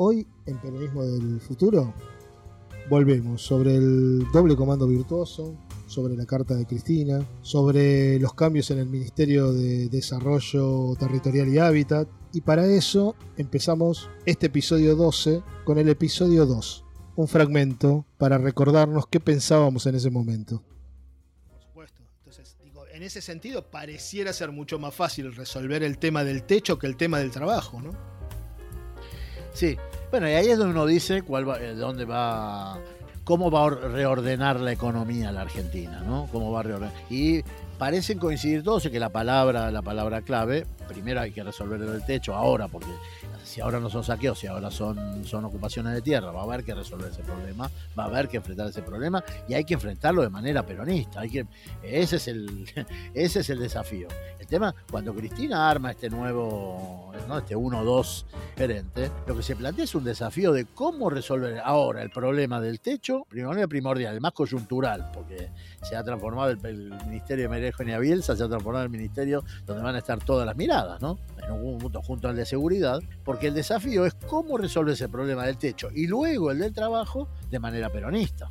Hoy, en Peronismo del Futuro, volvemos sobre el doble comando virtuoso, sobre la carta de Cristina, sobre los cambios en el Ministerio de Desarrollo Territorial y Hábitat. Y para eso empezamos este episodio 12 con el episodio 2, un fragmento para recordarnos qué pensábamos en ese momento. Por supuesto. Entonces, digo, en ese sentido pareciera ser mucho más fácil resolver el tema del techo que el tema del trabajo, ¿no? Sí, bueno, y ahí es donde uno dice cuál va, eh, dónde va, cómo va a reordenar la economía la Argentina, ¿no? Cómo va a reordenar. Y parecen coincidir todos en que la palabra, la palabra clave, primero hay que resolver el techo ahora, porque si ahora no son saqueos, si ahora son, son ocupaciones de tierra, va a haber que resolver ese problema, va a haber que enfrentar ese problema y hay que enfrentarlo de manera peronista. Hay que, ese, es el, ese es el desafío. El tema, cuando Cristina arma este nuevo, ¿no? este 1-2 diferente, lo que se plantea es un desafío de cómo resolver ahora el problema del techo, primero primordial, el más coyuntural, porque se ha transformado el, Ministerio de María Eugenia Bielsa, se ha transformado el ministerio donde van a estar todas las miradas, ¿no? En un punto junto al de seguridad, porque el desafío es cómo resolver ese problema del techo y luego el del trabajo de manera peronista.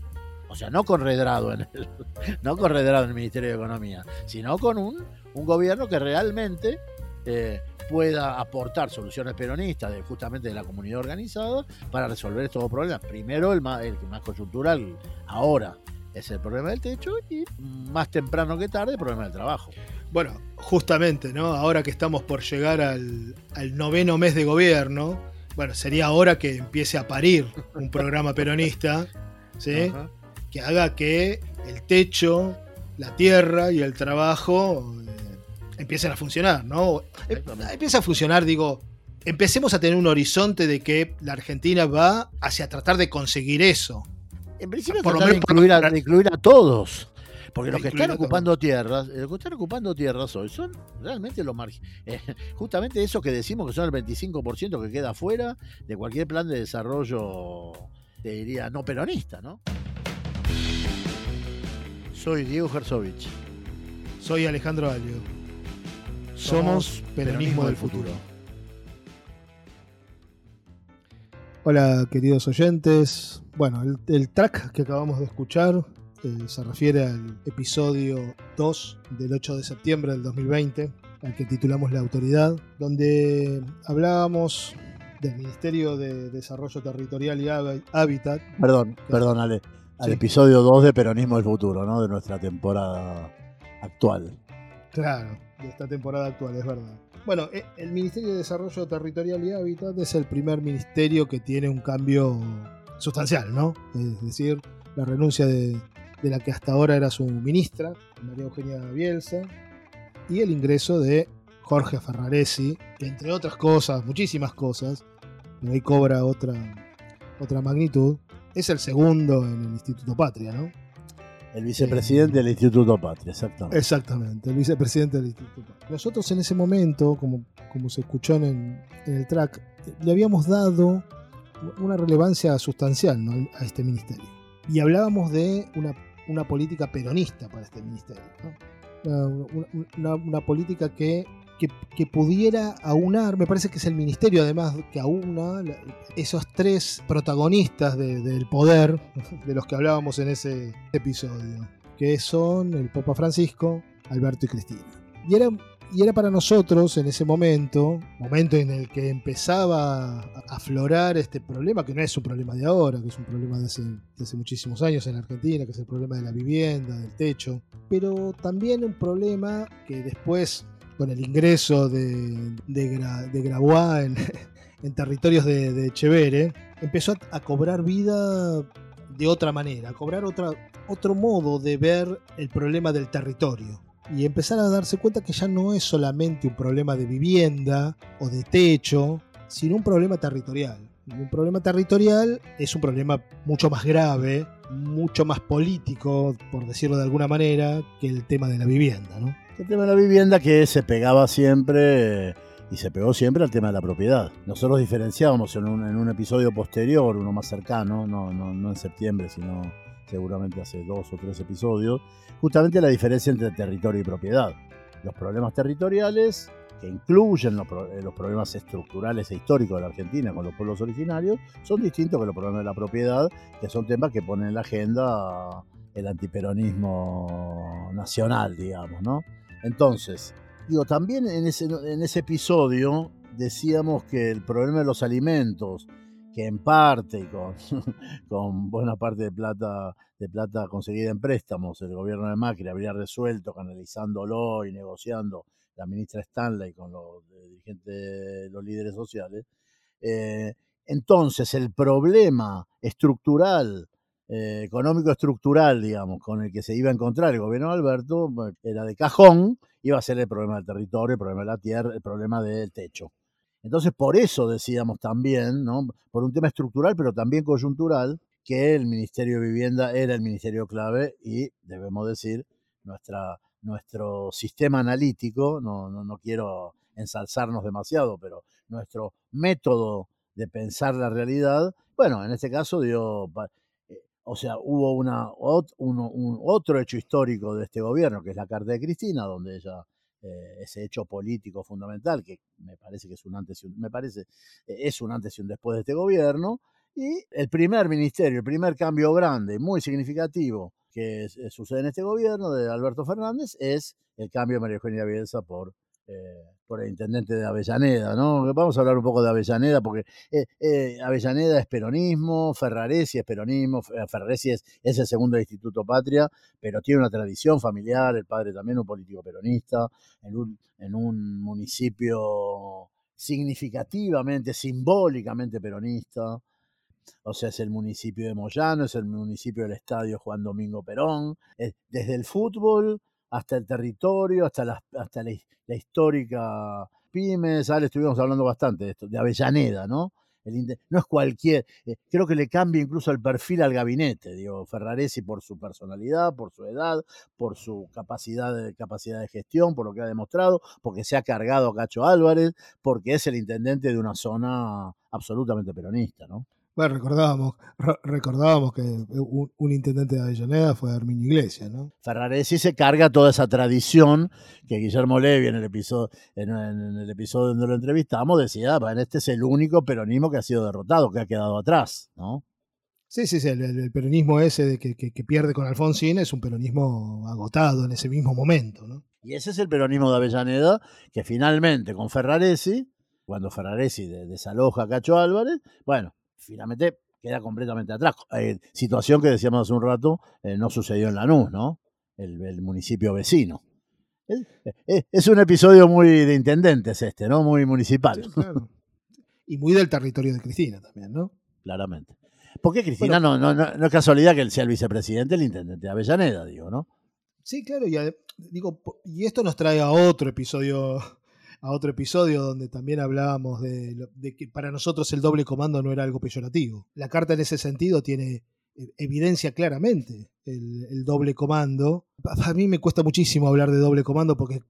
O sea, no con redrado en el, no con en el Ministerio de Economía, sino con un, un gobierno que realmente eh, pueda aportar soluciones peronistas justamente de la comunidad organizada para resolver estos problemas. Primero el más, el más coyuntural, ahora es el problema del techo y más temprano que tarde el problema del trabajo. Bueno, justamente, ¿no? Ahora que estamos por llegar al, noveno mes de gobierno, bueno, sería hora que empiece a parir un programa peronista, ¿sí? Que haga que el techo, la tierra y el trabajo eh, empiecen a funcionar, ¿no? Eh, empieza a funcionar, digo, empecemos a tener un horizonte de que la Argentina va hacia tratar de conseguir eso. En principio, por lo menos incluir a, incluir a todos. Porque los que están ocupando tierras, los que están ocupando tierras hoy son realmente los marginales. Eh, justamente eso que decimos que son el 25% que queda fuera de cualquier plan de desarrollo, te diría, no peronista, ¿no? Soy Diego Herzovich. Soy Alejandro Alio. Somos Peronismo del Futuro. Hola queridos oyentes. Bueno, el track que acabamos de escuchar se refiere al episodio 2 del 8 de septiembre del 2020, al que titulamos La Autoridad, donde hablábamos del Ministerio de Desarrollo Territorial y Hábitat. Perdón, perdón, Ale. Al episodio 2 de Peronismo del Futuro, ¿no? De nuestra temporada actual. Claro, de esta temporada actual, es verdad. Bueno, e, el Ministerio de Desarrollo Territorial y Hábitat es el primer ministerio que tiene un cambio sustancial, ¿no? Es decir, la renuncia de, de la que hasta ahora era su ministra, María Eugenia Bielsa, y el ingreso de Jorge Ferraresi, que entre otras cosas, muchísimas cosas, pero ahí cobra otra, otra magnitud, es el segundo en el Instituto Patria, ¿no? El vicepresidente del Instituto Patria, exactamente. Exactamente, el vicepresidente del Instituto Patria. Nosotros en ese momento, como, como se escuchó en el, track, le habíamos dado una relevancia sustancial a este ministerio. Y hablábamos de una una política peronista para este ministerio. Una, política que, que, pudiera aunar, me parece que es el ministerio además que aúna esos tres protagonistas del poder de los que hablábamos en ese episodio, que son el Papa Francisco, Alberto y Cristina. Y era y era para nosotros en ese momento, momento en el que empezaba a aflorar este problema, que no es un problema de ahora, que es un problema de hace, muchísimos años en Argentina, que es el problema de la vivienda, del techo, pero también un problema que después, con el ingreso de, de, Grabois en, territorios de, de Echeverre, empezó a, cobrar vida de otra manera, a cobrar otra, otro modo de ver el problema del territorio y empezar a darse cuenta que ya no es solamente un problema de vivienda o de techo, sino un problema territorial. Y un problema territorial es un problema mucho más grave, mucho más político, por decirlo de alguna manera, que el tema de la vivienda. ¿no? El tema de la vivienda que se pegaba siempre y se pegó siempre al tema de la propiedad. Nosotros diferenciábamos en un, en un episodio posterior, uno más cercano, no, no, no en septiembre, sino seguramente hace dos o tres episodios, justamente la diferencia entre territorio y propiedad. Los problemas territoriales que incluyen los, los, problemas estructurales e históricos de la Argentina con los pueblos originarios, son distintos que los problemas de la propiedad, que son temas que ponen en la agenda el antiperonismo nacional, digamos, ¿no? Entonces, digo, también en ese, en ese episodio decíamos que el problema de los alimentos, que en parte y con, buena parte de plata, de plata conseguida en préstamos, el gobierno de Macri habría resuelto canalizándolo y negociando la ministra Stanley con los dirigentes, los líderes sociales. Eh, entonces, el problema estructural eh, económico estructural, digamos, con el que se iba a encontrar el gobierno de Alberto, era de cajón, iba a ser el problema del territorio, el problema de la tierra, el problema del techo. Entonces, por eso decíamos también, ¿no? por un tema estructural, pero también coyuntural, que el Ministerio de Vivienda era el ministerio clave y, debemos decir, nuestra, nuestro sistema analítico, no, no, no quiero ensalzarnos demasiado, pero nuestro método de pensar la realidad, bueno, en este caso dio o sea, hubo una, un, otro hecho histórico de este gobierno, que es la Carta de Cristina, donde ella, eh, ese hecho político fundamental, que me parece que es un antes y un, me parece, eh, es un antes y un después de este gobierno, y el primer ministerio, el primer cambio grande, muy significativo que eh, sucede en este gobierno de Alberto Fernández, es el cambio de María Eugenia Bielsa por eh, por el intendente de Avellaneda, ¿no? Vamos a hablar un poco de Avellaneda, porque eh, eh, Avellaneda es peronismo, Ferraresi es peronismo, Ferraresi es, es, el segundo Instituto Patria, pero tiene una tradición familiar, el padre también un político peronista, en un, en un municipio significativamente, simbólicamente peronista. O sea, es el municipio de Moyano, es el municipio del estadio Juan Domingo Perón. desde el fútbol hasta el territorio, hasta la, hasta la, histórica pymes, ahora estuvimos hablando bastante de esto, de Avellaneda, ¿no? El, no es cualquier, eh, creo que le cambia incluso el perfil al gabinete, digo, Ferraresi por su personalidad, por su edad, por su capacidad de, capacidad de gestión, por lo que ha demostrado, porque se ha cargado a Cacho Álvarez, porque es el intendente de una zona absolutamente peronista, ¿no? Bueno, recordábamos, recordábamos que un, intendente de Avellaneda fue Arminio Iglesias, ¿no? Ferraresi se carga toda esa tradición que Guillermo Levi en el episodio, en, el episodio donde lo entrevistamos decía, bueno, este es el único peronismo que ha sido derrotado, que ha quedado atrás, ¿no? Sí, sí, sí, el, peronismo ese de que, que, pierde con Alfonsín es un peronismo agotado en ese mismo momento, ¿no? Y ese es el peronismo de Avellaneda, que finalmente con Ferraresi, cuando Ferraresi desaloja a Cacho Álvarez, bueno, finalmente queda completamente atrás. Eh, situación que decíamos hace un rato, eh, no sucedió en Lanús, ¿no? El, municipio vecino. Es, un episodio muy de intendentes este, ¿no? Muy municipal. Y muy del territorio de Cristina también, ¿no? Claramente. Porque Cristina no, no, no, es casualidad que él sea el vicepresidente, el intendente de Avellaneda, digo, ¿no? Sí, claro, y, digo, y esto nos trae a otro episodio a otro episodio donde también hablábamos de, que para nosotros el doble comando no era algo peyorativo. La carta en ese sentido tiene eh, evidencia claramente el, doble comando. A mí me cuesta muchísimo hablar de doble comando porque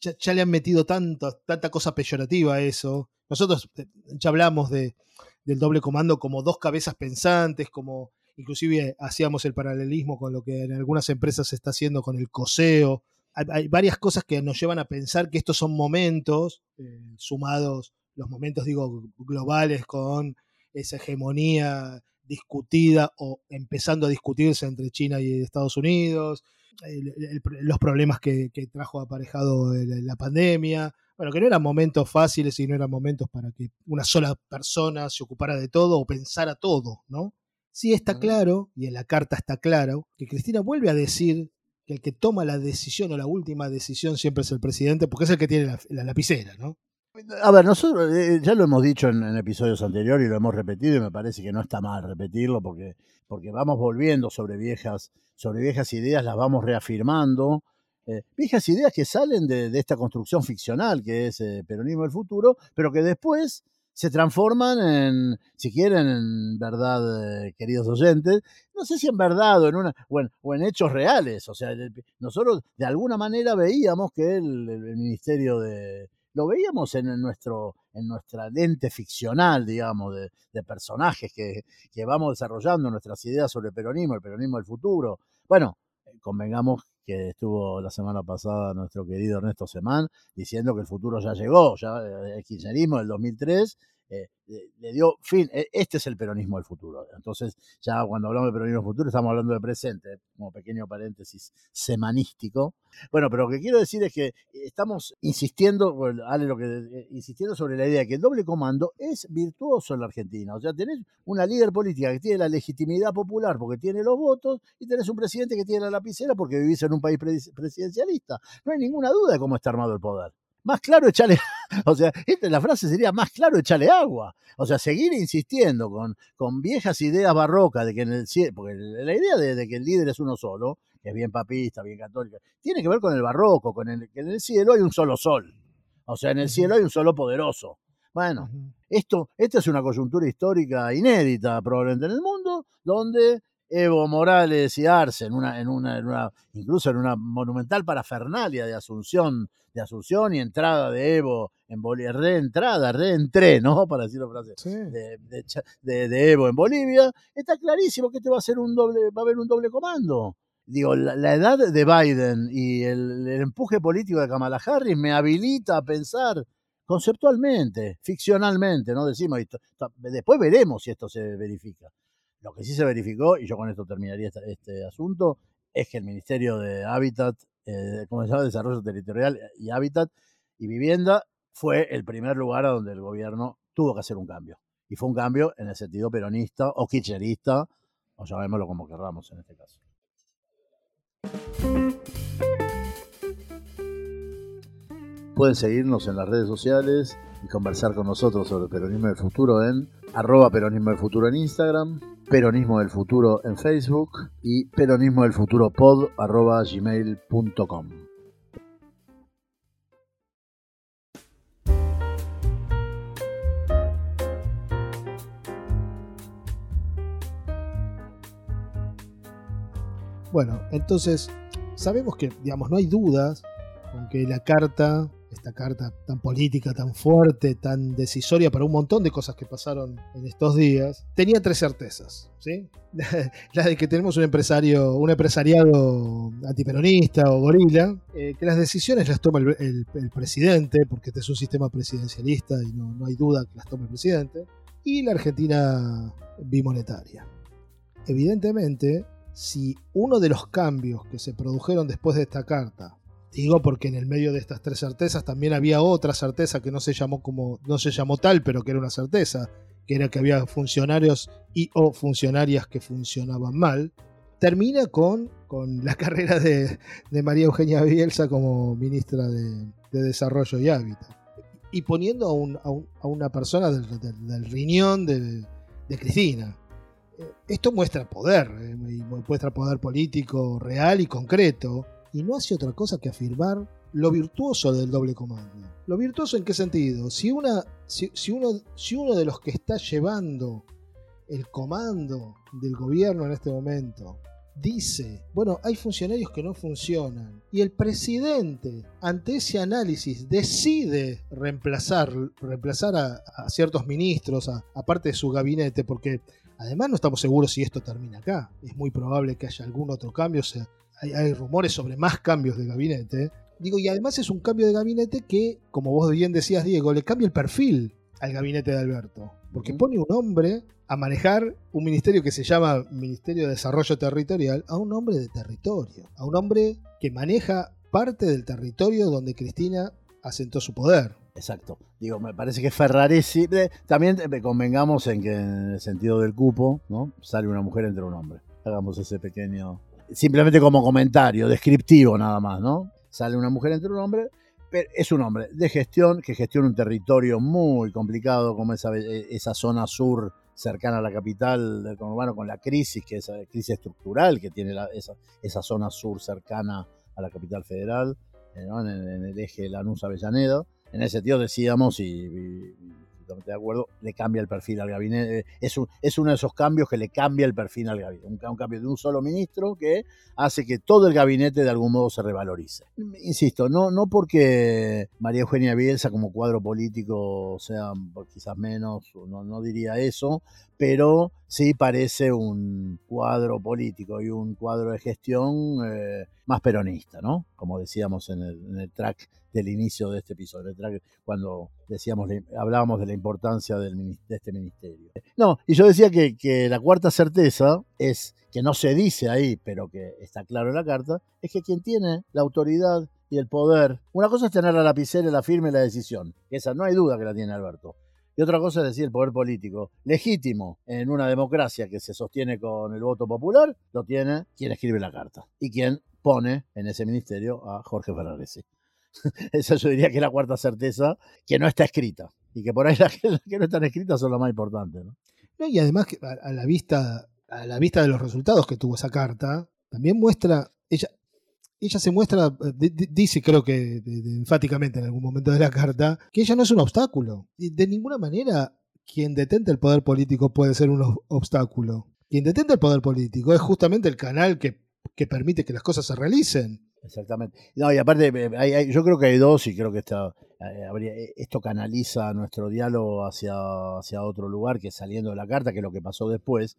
ya, le han metido tanta cosa peyorativa a eso. Nosotros eh, ya hablamos de, del doble comando como dos cabezas pensantes, como inclusive hacíamos el paralelismo con lo que en algunas empresas se está haciendo con el coseo, hay, varias cosas que nos llevan a pensar que estos son momentos, eh, sumados los momentos, digo, globales con esa hegemonía discutida o empezando a discutirse entre China y Estados Unidos, los problemas que, trajo aparejado la pandemia, bueno, que no eran momentos fáciles y no eran momentos para que una sola persona se ocupara de todo o pensara todo, ¿no? Sí está claro, y en la carta está claro, que Cristina vuelve a decir que el que toma la decisión o la última decisión siempre es el presidente, porque es el que tiene la, lapicera, ¿no? A ver, nosotros eh, ya lo hemos dicho en, episodios anteriores y lo hemos repetido y me parece que no está mal repetirlo porque, porque vamos volviendo sobre viejas, sobre viejas ideas, las vamos reafirmando. Eh, viejas ideas que salen de, esta construcción ficcional que es eh, Peronismo del Futuro, pero que después se transforman en, si quieren, en verdad, eh, queridos oyentes, no sé si en verdad o en, una, o en, hechos reales. O sea, nosotros de alguna manera veíamos que el, Ministerio de... Lo veíamos en, nuestro, en nuestra lente ficcional, digamos, de, personajes que, que, vamos desarrollando nuestras ideas sobre el peronismo, el peronismo del futuro. Bueno, convengamos que estuvo la semana pasada nuestro querido Ernesto Semán, diciendo que el futuro ya llegó, ya el kirchnerismo del 2003 eh, le dio fin. E, este es el peronismo del futuro. Entonces, ya cuando hablamos de peronismo del futuro, estamos hablando de presente, como pequeño paréntesis semanístico. Bueno, pero lo que quiero decir es que estamos insistiendo, eh, insistiendo sobre la idea de que el doble comando es virtuoso en la Argentina. O sea, tenés una líder política que tiene la legitimidad popular porque tiene los votos y tenés un presidente que tiene la lapicera porque vivís en un país presidencialista. No hay ninguna duda de cómo está armado el poder más claro echarle, o sea, esta, la frase sería más claro echarle agua. O sea, seguir insistiendo con, con viejas ideas barrocas de que en el cielo, porque la idea de, que el líder es uno solo, que es bien papista, bien católica, tiene que ver con el barroco, con el que en el cielo hay un solo sol. O sea, en el cielo hay un solo poderoso. Bueno, esto, esta es una coyuntura histórica inédita probablemente en el mundo, donde Evo Morales y Arce en una, en una, incluso en una monumental parafernalia de Asunción, de Asunción y entrada de Evo en Bolivia, reentrada, reentré, ¿no? Para decirlo francés, de, Evo en Bolivia, está clarísimo que este va a ser un doble, va a haber un doble comando. Digo, la, edad de Biden y el, el, empuje político de Kamala Harris me habilita a pensar conceptualmente, ficcionalmente, ¿no? Decimos, después veremos si esto se verifica lo que sí se verificó, y yo con esto terminaría este, asunto, es que el Ministerio de Hábitat, eh, ¿cómo se llama? Desarrollo Territorial y Hábitat y Vivienda fue el primer lugar a donde el gobierno tuvo que hacer un cambio. Y fue un cambio en el sentido peronista o kirchnerista, o llamémoslo como querramos en este caso. Pueden seguirnos en las redes sociales y conversar con nosotros sobre el peronismo del futuro en arroba peronismo del futuro en Instagram, peronismo del futuro en Facebook y peronismo del futuro pod arroba gmail.com. Bueno, entonces sabemos que, digamos, no hay dudas con que la carta esta carta tan política, tan fuerte, tan decisoria para un montón de cosas que pasaron en estos días, tenía tres certezas. ¿sí? la de que tenemos un empresario, un empresariado antiperonista o gorila, eh, que las decisiones las toma el, presidente, porque este es un sistema presidencialista y no, no hay duda que las tome el presidente, y la Argentina bimonetaria. Evidentemente, si uno de los cambios que se produjeron después de esta carta Digo porque en el medio de estas tres certezas también había otra certeza que no se llamó como no se llamó tal, pero que era una certeza, que era que había funcionarios y o funcionarias que funcionaban mal. Termina con, con la carrera de, María Eugenia Bielsa como ministra de, Desarrollo y Hábitat. Y poniendo a, una persona del, riñón de, Cristina. Eh, esto muestra poder, eh, muestra poder político real y concreto y no hace otra cosa que afirmar lo virtuoso del doble comando. ¿Lo virtuoso en qué sentido? Si, una, si, uno, si uno de los que está llevando el comando del gobierno en este momento dice, bueno, hay funcionarios que no funcionan, y el presidente ante ese análisis decide reemplazar, reemplazar a, ciertos ministros, a, parte de su gabinete, porque además no estamos seguros si esto termina acá, es muy probable que haya algún otro cambio, sea, hay, rumores sobre más cambios de gabinete. Digo, y además es un cambio de gabinete que, como vos bien decías, Diego, le cambia el perfil al gabinete de Alberto. Porque pone un hombre a manejar un ministerio que se llama Ministerio de Desarrollo Territorial a un hombre de territorio, a un hombre que maneja parte del territorio donde Cristina asentó su poder. Exacto. Digo, me parece que Ferraresi. También convengamos en que en el sentido del cupo, ¿no? Sale una mujer entre un hombre. Hagamos ese pequeño simplemente como comentario, descriptivo nada más, ¿no? Sale una mujer entre un hombre, pero es un hombre de gestión que gestiona un territorio muy complicado como esa, esa zona sur cercana a la capital del conurbano con la crisis, que es la crisis estructural que tiene esa, esa, zona sur cercana a la capital federal, eh, en, el eje Lanús-Avellaneda. En ese sentido decíamos, y de acuerdo, le cambia el perfil al gabinete. Es, es uno de esos cambios que le cambia el perfil al gabinete. Un, cambio de un solo ministro que hace que todo el gabinete de algún modo se revalorice. Insisto, no, no porque María Eugenia Bielsa como cuadro político sea quizás menos, no, no diría eso, pero sí parece un cuadro político y un cuadro de gestión eh, más peronista, ¿no? Como decíamos en el, track del inicio de este episodio, cuando decíamos, hablábamos de la importancia del, de este ministerio. No, y yo decía que, que la cuarta certeza es, que no se dice ahí, pero que está claro en la carta, es que quien tiene la autoridad y el poder, una cosa es tener la lapicera, la firme y la decisión, esa no hay duda que la tiene Alberto, y otra cosa es decir el poder político. Legítimo en una democracia que se sostiene con el voto popular, lo tiene quien escribe la carta y quien pone en ese ministerio a Jorge Ferraresi. Esa yo diría que es la cuarta certeza que no está escrita y que por ahí las que, no están escritas son las más importantes. ¿no? y además a la vista a la vista de los resultados que tuvo esa carta, también muestra, ella, ella se muestra, dice creo que enfáticamente en algún momento de la carta, que ella no es un obstáculo. Y de ninguna manera quien detente el poder político puede ser un obstáculo. Quien detente el poder político es justamente el canal que, permite que las cosas se realicen. Exactamente. No, y aparte, eh, yo creo que hay dos y creo que eh, esto canaliza nuestro diálogo hacia, hacia otro lugar que saliendo de la carta, que es lo que pasó después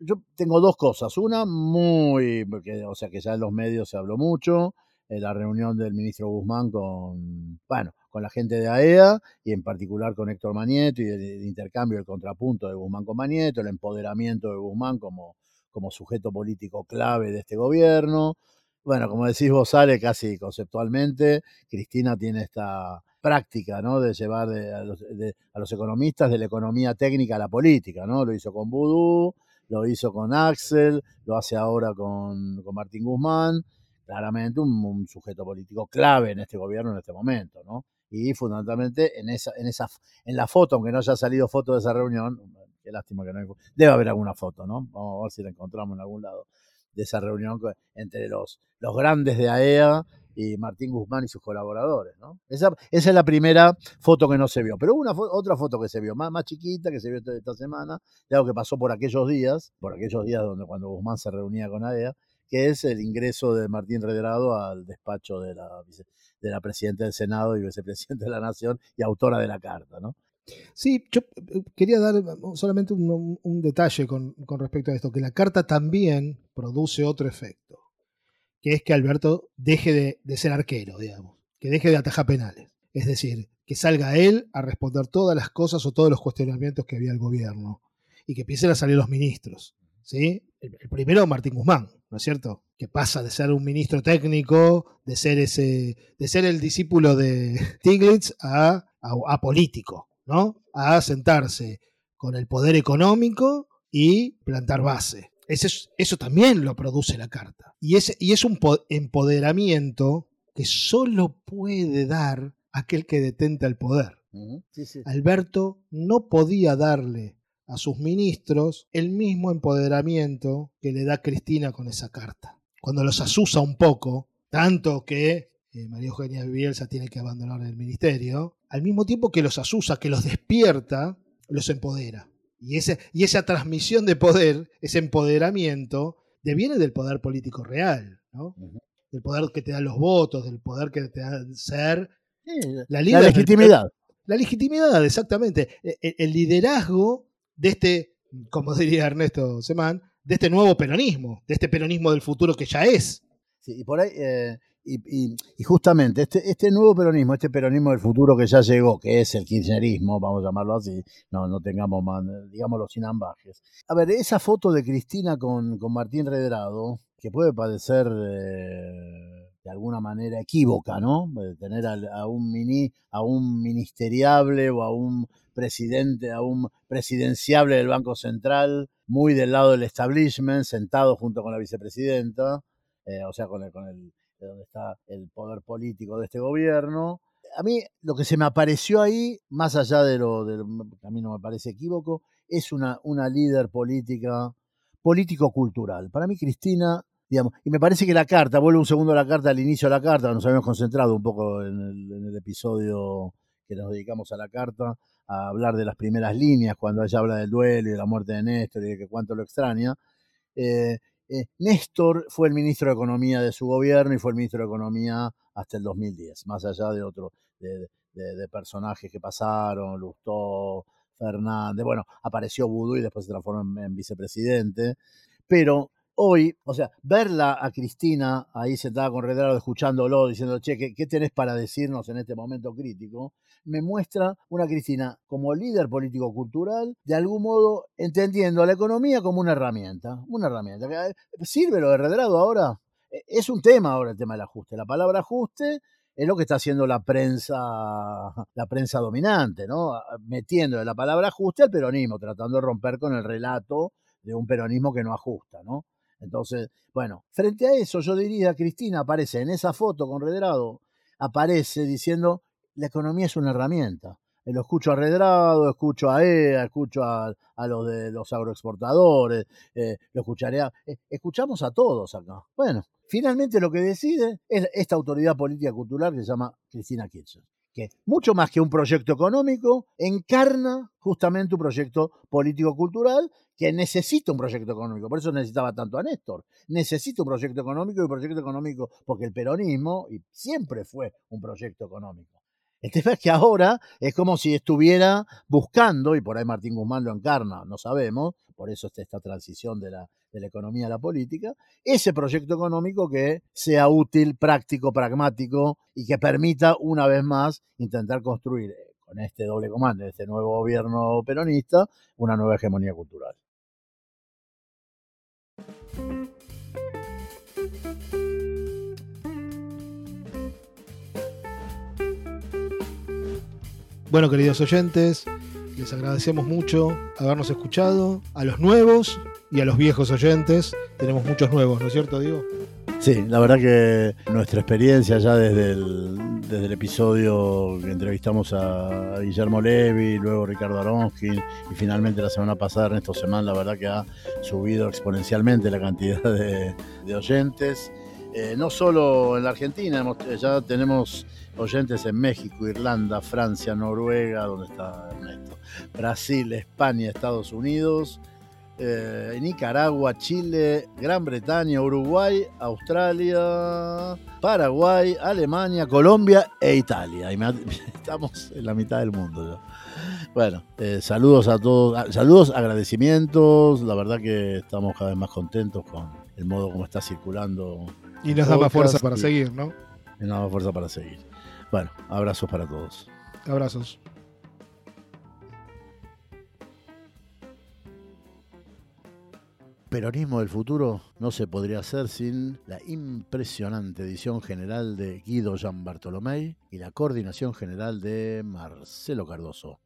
yo tengo dos cosas. Una, muy, o sea que ya en los medios se habló mucho, la reunión del ministro Guzmán con, bueno, con la gente de AEA e y en particular con Héctor Manieto y el, intercambio, el contrapunto de Guzmán con Manieto, el empoderamiento de Guzmán como, como sujeto político clave de este gobierno. Bueno, como decís vos, sale casi conceptualmente, Cristina tiene esta práctica, ¿no? De llevar a, los, a, los, economistas de la economía técnica a la política, ¿no? Lo hizo con Vudú, lo hizo con Axel, lo hace ahora con, Martín Guzmán, claramente un, sujeto político clave en este gobierno en este momento, ¿no? Y fundamentalmente en esa, en esa, en la foto, aunque no haya salido foto de esa reunión, qué lástima que no hay, debe haber alguna foto, ¿no? Vamos a ver si la encontramos en algún lado de esa reunión entre los, los grandes de AEA y Martín Guzmán y sus colaboradores. ¿no? Esa, es la primera foto que no se vio. Pero una otra foto que se vio, más, más chiquita, que se vio esta semana, de algo que pasó por aquellos días, por aquellos días donde cuando Guzmán se reunía con AEA, que es el ingreso de Martín Redrado al despacho de la, de la presidenta del Senado y vicepresidenta de la Nación y autora de la carta. ¿no? Sí, yo eh, quería dar solamente un, detalle con, respecto a esto, que la carta también produce otro efecto que es que Alberto deje de, ser arquero, digamos, que deje de atajar penales. Es decir, que salga él a responder todas las cosas o todos los cuestionamientos que había el gobierno y que empiecen a salir los ministros. ¿sí? El, primero, Martín Guzmán, ¿no es cierto? Que pasa de ser un ministro técnico, de ser, ese, de ser el discípulo de Stiglitz a, a político, ¿no? A sentarse con el poder económico y plantar base eso también lo produce la carta. Y es, y es un empoderamiento que solo puede dar aquel que detenta el poder. Alberto no podía darle a sus ministros el mismo empoderamiento que le da Cristina con esa carta. Cuando los asusa un poco, tanto que eh, María Eugenia Bielsa tiene que abandonar el ministerio, al mismo tiempo que los asusa, que los despierta, los empodera. Y, ese, y esa transmisión de poder, ese empoderamiento, deviene del poder político real, ¿no? Del poder que te dan los votos, del poder que te dan ser. la, legitimidad. La legitimidad, exactamente. E, e, el, liderazgo de este, como diría Ernesto Semán, de este nuevo peronismo, de este peronismo del futuro que ya es. Sí, y por ahí, eh, y, justamente este, este nuevo peronismo, este peronismo del futuro que ya llegó, que es el kirchnerismo, vamos a llamarlo así, no, no tengamos, más, digámoslo sin ambajes. A ver, esa foto de Cristina con, con Martín Redrado, que puede parecer eh, de alguna manera equívoca, ¿no? tener a, un mini, a un ministeriable o a un presidente, a un presidenciable del Banco Central, muy del lado del establishment, sentado junto con la vicepresidenta, eh, o sea, con el, con el de donde está el poder político de este gobierno. A mí lo que se me apareció ahí, más allá de lo, que a mí no me parece equívoco, es una, una líder política, político-cultural. Para mí Cristina, digamos, y me parece que la carta, vuelvo un segundo a la carta, al inicio de la carta, nos habíamos concentrado un poco en el, en el episodio que nos dedicamos a la carta, a hablar de las primeras líneas, cuando ella habla del duelo y de la muerte de Néstor y de que cuánto lo extraña. Eh, eh, Néstor fue el ministro de Economía de su gobierno y fue el ministro de Economía hasta el 2010, más allá de otros de, personajes que pasaron, Lustó, Fernández, bueno, apareció Vudú y después se transformó en, vicepresidente, pero hoy, o sea, verla a Cristina ahí sentada con Redrado, escuchándolo, diciendo, che, ¿qué, ¿qué, tenés para decirnos en este momento crítico? Me muestra una Cristina como líder político-cultural, de algún modo entendiendo a la economía como una herramienta, una herramienta. Eh, ¿Sirve lo de Redrado ahora? E, es un tema ahora el tema del ajuste. La palabra ajuste es lo que está haciendo la prensa, la prensa dominante, ¿no? Metiendo la palabra ajuste al peronismo, tratando de romper con el relato de un peronismo que no ajusta, ¿no? Entonces, bueno, frente a eso yo diría, Cristina aparece en esa foto con Redrado, aparece diciendo, la economía es una herramienta. Eh, lo escucho a Redrado, escucho a EA, escucho a, los de los agroexportadores, eh, lo escucharé a... Eh, escuchamos a todos acá. Bueno, finalmente lo que decide es esta autoridad política cultural que se llama Cristina Kirchner que mucho más que un proyecto económico, encarna justamente un proyecto político-cultural que necesita un proyecto económico. Por eso necesitaba tanto a Néstor. Necesita un proyecto económico y un proyecto económico porque el peronismo siempre fue un proyecto económico. El tema es que ahora es como si estuviera buscando, y por ahí Martín Guzmán lo encarna, no sabemos, por eso está esta transición de la, de la economía a la política, ese proyecto económico que sea útil, práctico, pragmático y que permita una vez más intentar construir eh, con este doble comando, este nuevo gobierno peronista, una nueva hegemonía cultural. Bueno, queridos oyentes, les agradecemos mucho habernos escuchado. A los nuevos y a los viejos oyentes, tenemos muchos nuevos, ¿no es cierto, Diego? Sí, la verdad que nuestra experiencia ya desde el, desde el episodio que entrevistamos a Guillermo Levi, luego Ricardo Aronskin y finalmente la semana pasada Ernesto Semán, la verdad que ha subido exponencialmente la cantidad de, oyentes. Eh, no solo en la Argentina, ya tenemos oyentes en México, Irlanda, Francia, Noruega, donde está Ernesto, Brasil, España, Estados Unidos, eh, Nicaragua, Chile, Gran Bretaña, Uruguay, Australia, Paraguay, Alemania, Colombia e Italia. Y estamos en la mitad del mundo. Bueno, eh, saludos a todos, ah, saludos, agradecimientos. La verdad que estamos cada vez más contentos con el modo como está circulando. Y nos da más fuerza para seguir, ¿no? Y nos da más fuerza para seguir. Bueno, abrazos para todos. Abrazos. Peronismo del futuro no se podría hacer sin la impresionante edición general de Guido Jean Bartolomé y la coordinación general de Marcelo Cardoso.